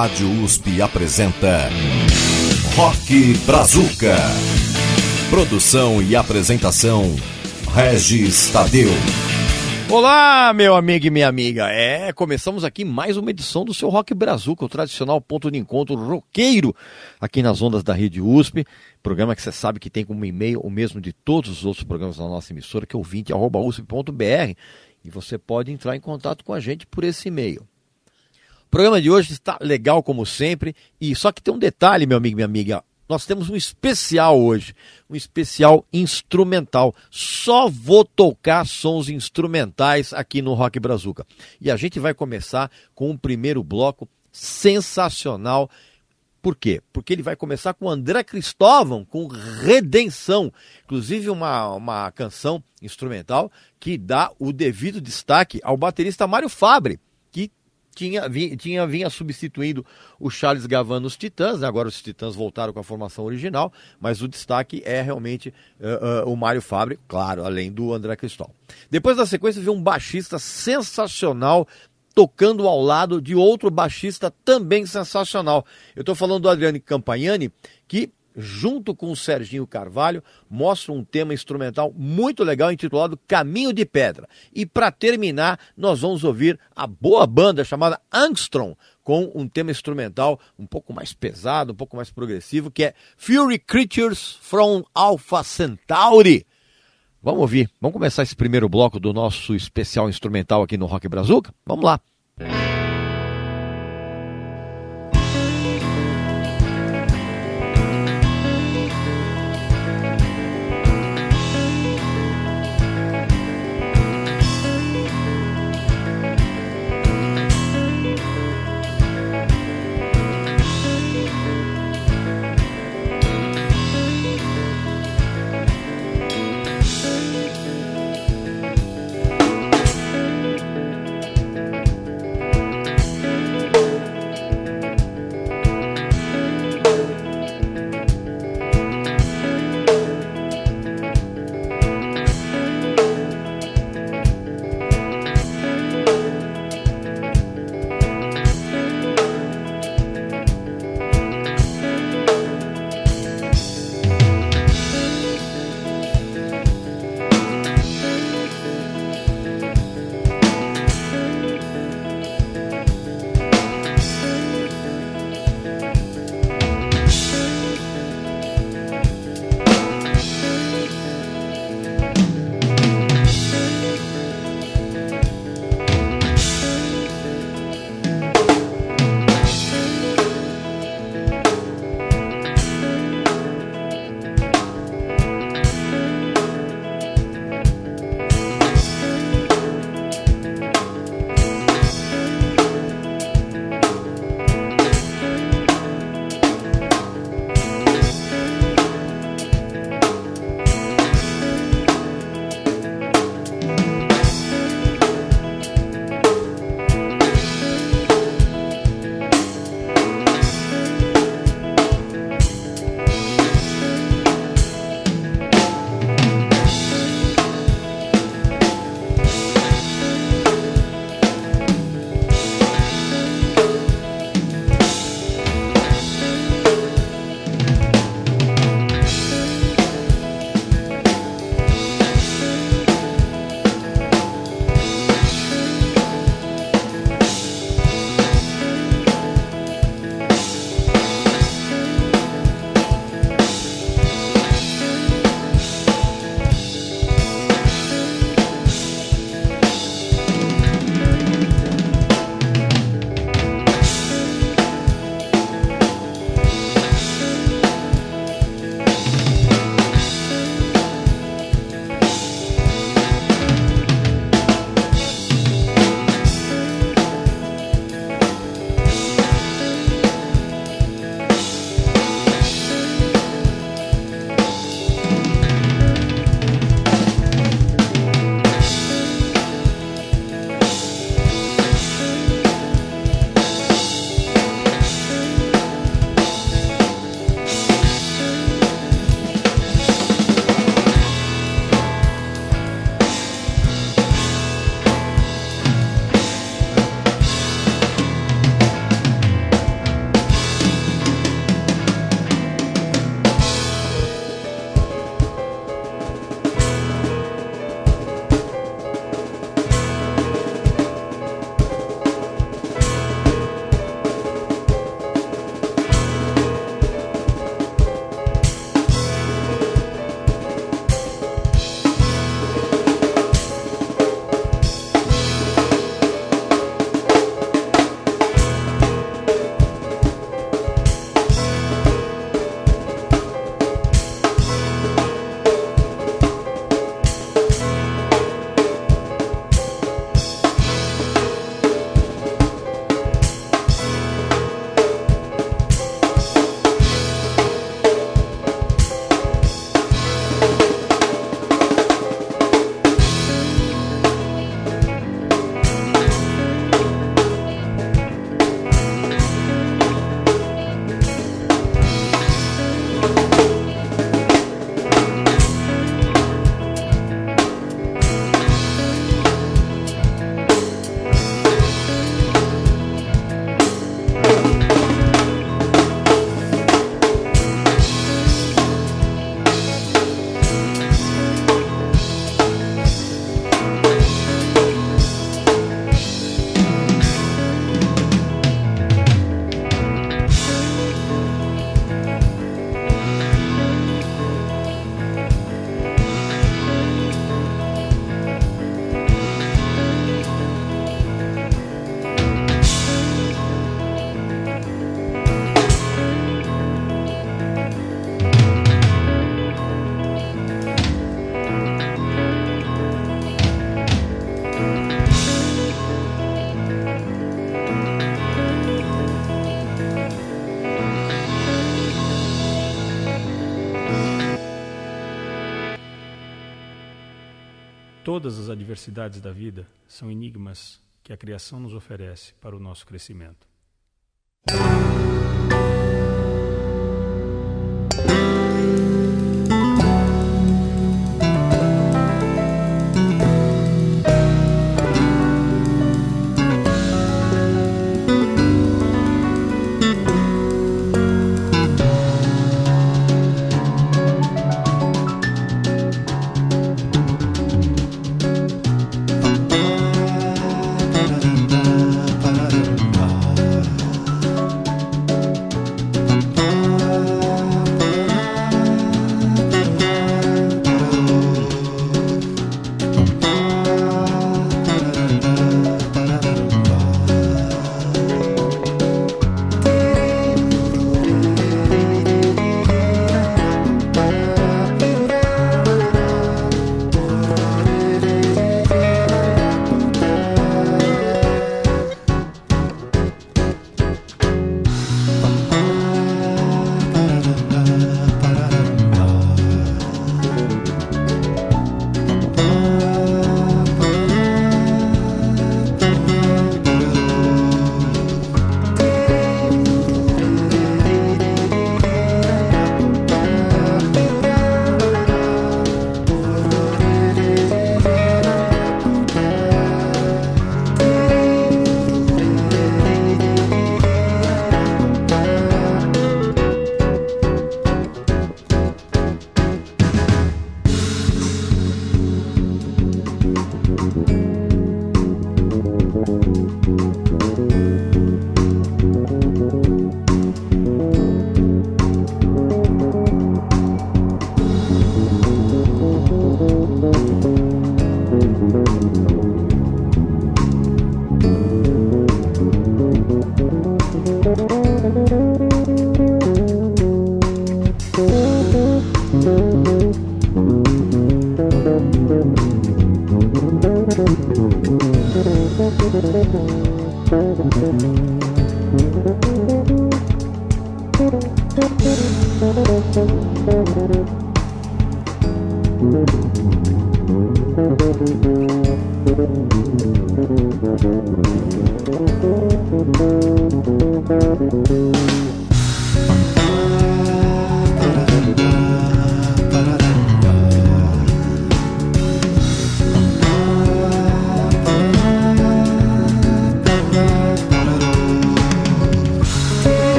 Rádio USP apresenta Rock Brazuca. Produção e apresentação Regis Tadeu. Olá, meu amigo e minha amiga. É, começamos aqui mais uma edição do seu Rock Brazuca, o tradicional ponto de encontro roqueiro aqui nas ondas da Rede USP. Programa que você sabe que tem como e-mail o mesmo de todos os outros programas da nossa emissora, que é ouvinte.usp.br. E você pode entrar em contato com a gente por esse e-mail. O programa de hoje está legal como sempre, e só que tem um detalhe, meu amigo e minha amiga. Nós temos um especial hoje, um especial instrumental. Só vou tocar sons instrumentais aqui no Rock Brazuca. E a gente vai começar com um primeiro bloco sensacional. Por quê? Porque ele vai começar com André Cristóvão, com Redenção. Inclusive uma, uma canção instrumental que dá o devido destaque ao baterista Mário Fabre tinha, vinha, tinha, vinha substituindo o Charles Gavan nos Titãs, né? agora os Titãs voltaram com a formação original, mas o destaque é realmente uh, uh, o Mário Fabre, claro, além do André Cristóvão. Depois da sequência veio um baixista sensacional tocando ao lado de outro baixista também sensacional. Eu estou falando do Adriano Campagnani, que junto com o Serginho Carvalho, mostra um tema instrumental muito legal intitulado Caminho de Pedra. E para terminar, nós vamos ouvir a boa banda chamada Angstrom, com um tema instrumental um pouco mais pesado, um pouco mais progressivo, que é Fury Creatures from Alpha Centauri. Vamos ouvir, vamos começar esse primeiro bloco do nosso especial instrumental aqui no Rock Brazuca? Vamos lá. Todas as adversidades da vida são enigmas que a criação nos oferece para o nosso crescimento.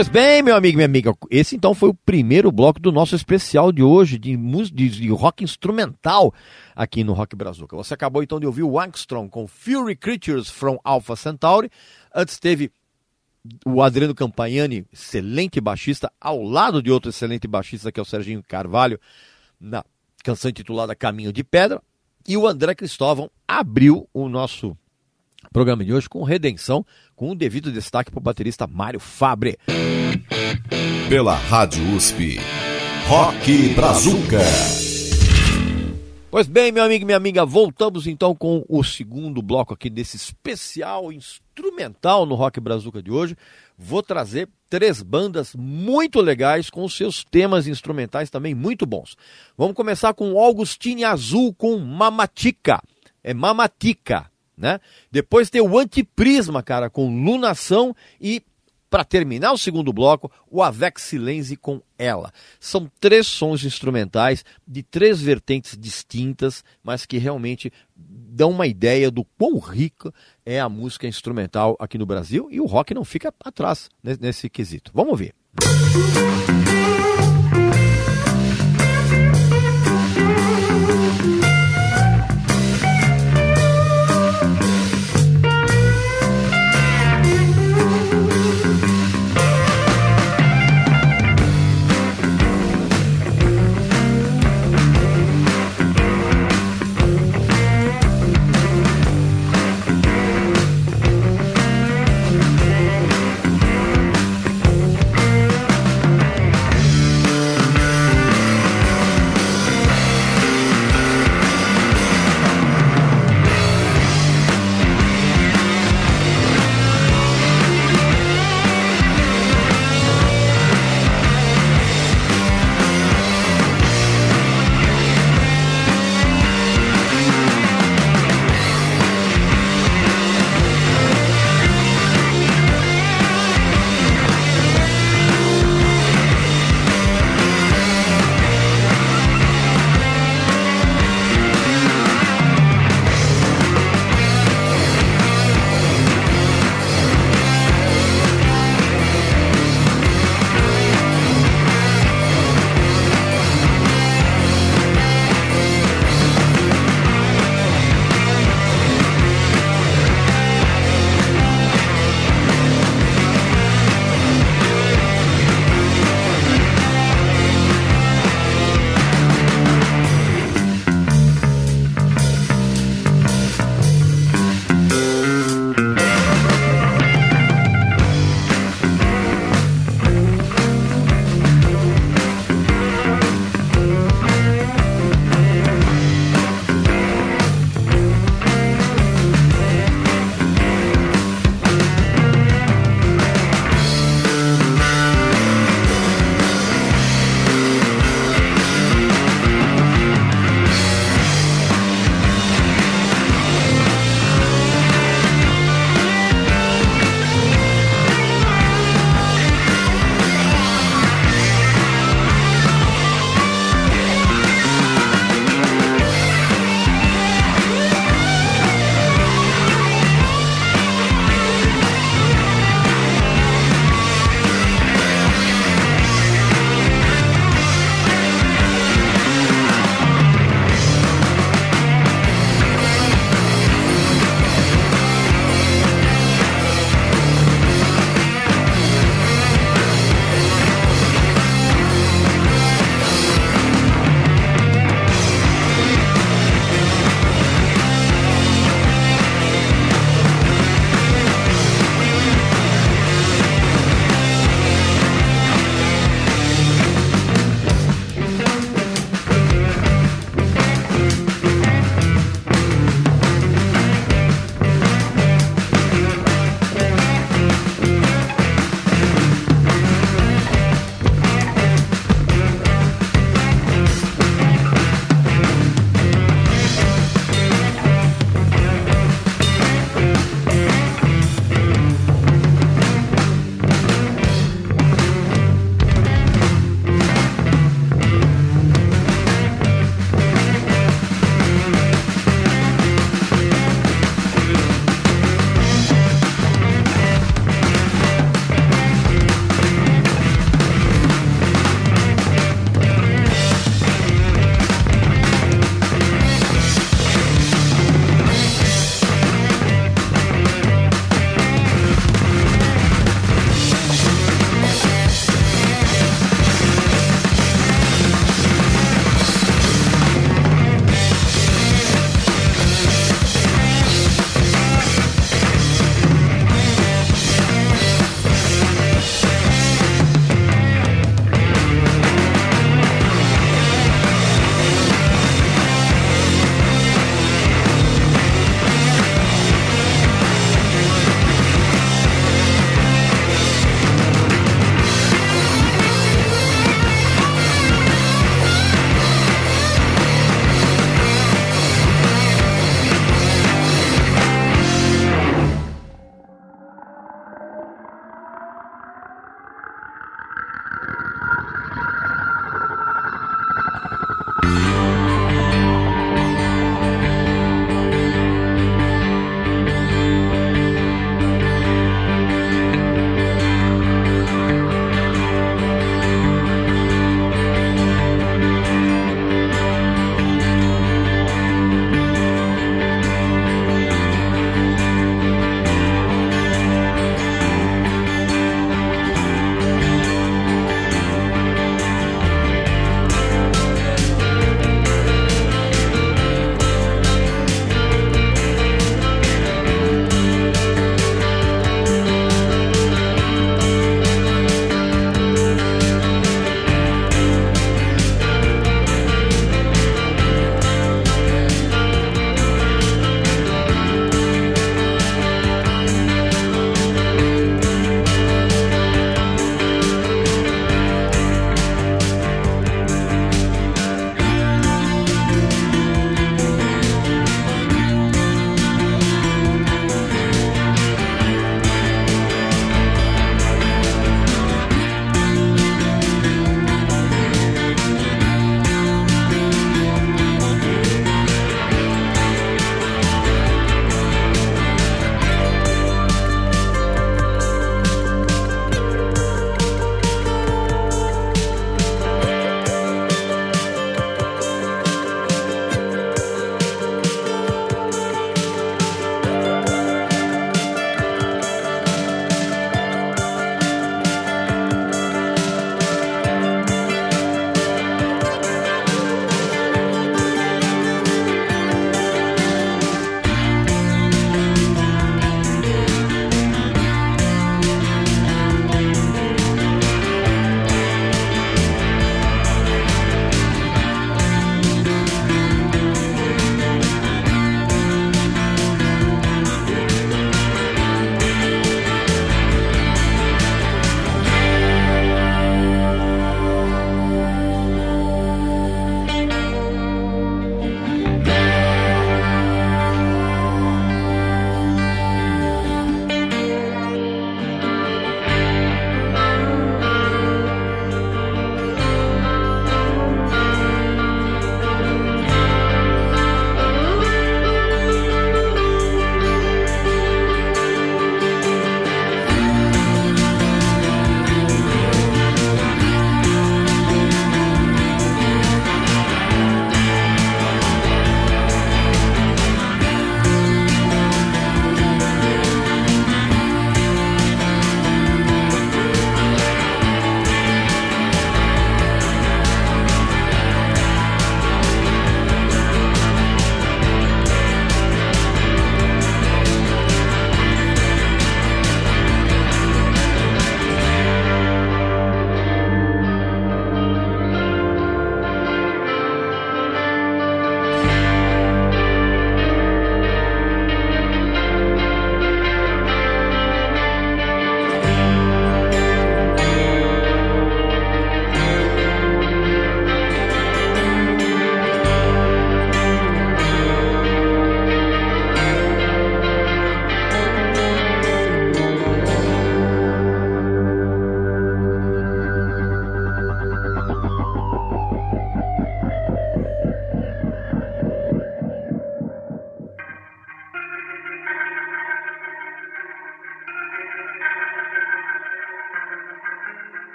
Pois bem, meu amigo e minha amiga, esse então foi o primeiro bloco do nosso especial de hoje de, de, de rock instrumental aqui no Rock Brazuca. Você acabou então de ouvir o Angstrom com Fury Creatures from Alpha Centauri. Antes teve o Adriano Campagnani, excelente baixista, ao lado de outro excelente baixista que é o Serginho Carvalho, na canção intitulada Caminho de Pedra. E o André Cristóvão abriu o nosso programa de hoje com Redenção, com o devido destaque para o baterista Mário Fabre. Pela Rádio USP, Rock Brazuca. Pois bem, meu amigo e minha amiga, voltamos então com o segundo bloco aqui desse especial instrumental no Rock Brazuca de hoje. Vou trazer três bandas muito legais com seus temas instrumentais também muito bons. Vamos começar com Augustine Azul com Mamatica. É Mamatica, né? Depois tem o Antiprisma, cara, com Lunação e para terminar o segundo bloco, o Avec Silence com ela. São três sons instrumentais de três vertentes distintas, mas que realmente dão uma ideia do quão rica é a música instrumental aqui no Brasil e o rock não fica atrás nesse, nesse quesito. Vamos ver. Música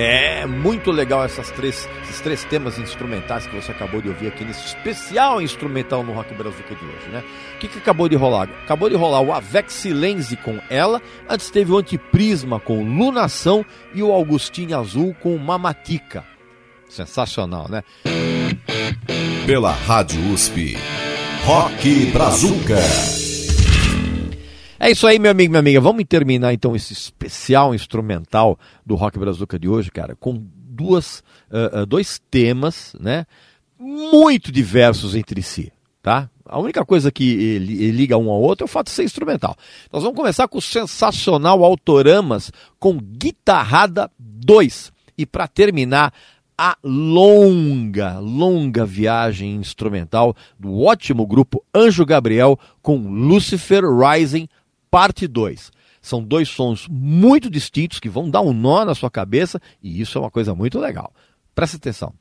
É muito legal essas três, esses três temas instrumentais que você acabou de ouvir aqui nesse especial instrumental no Rock Brazuca de hoje, né? O que, que acabou de rolar? Acabou de rolar o Avec Silenzi com ela, antes teve o Antiprisma com Lunação e o Augustine Azul com Mamatica. Sensacional, né? Pela Rádio USP. Rock Brazuca. É isso aí, meu amigo minha amiga. Vamos terminar então esse especial instrumental do Rock Brazuca de hoje, cara, com duas, uh, dois temas, né? Muito diversos entre si, tá? A única coisa que liga um ao outro é o fato de ser instrumental. Nós vamos começar com o sensacional Autoramas com Guitarrada 2. E para terminar, a longa, longa viagem instrumental do ótimo grupo Anjo Gabriel com Lucifer Rising parte 2. São dois sons muito distintos que vão dar um nó na sua cabeça e isso é uma coisa muito legal. Presta atenção.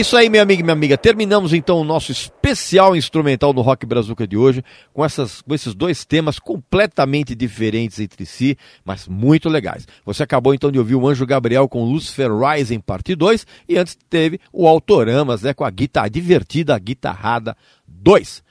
Isso aí, meu amigo e minha amiga. Terminamos então o nosso especial instrumental no Rock Brazuca de hoje, com, essas, com esses dois temas completamente diferentes entre si, mas muito legais. Você acabou então de ouvir o Anjo Gabriel com Lucifer Rising, parte 2, e antes teve o Autoramas, né, com a guitarra divertida, a guitarrada 2.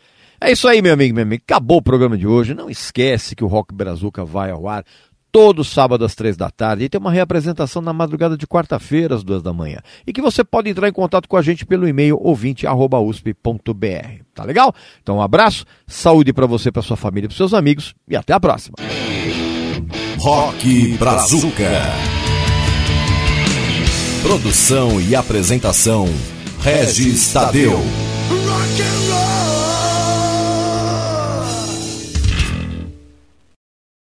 É isso aí, meu amigo, meu amigo. Acabou o programa de hoje. Não esquece que o Rock Brazuca vai ao ar todo sábado às três da tarde e tem uma reapresentação na madrugada de quarta-feira às duas da manhã. E que você pode entrar em contato com a gente pelo e-mail ouvinte@usp.br. Tá legal? Então um abraço, saúde para você, para sua família, para seus amigos e até a próxima. Rock Brazuca. Produção e apresentação Regis Tadeu. Rock and roll.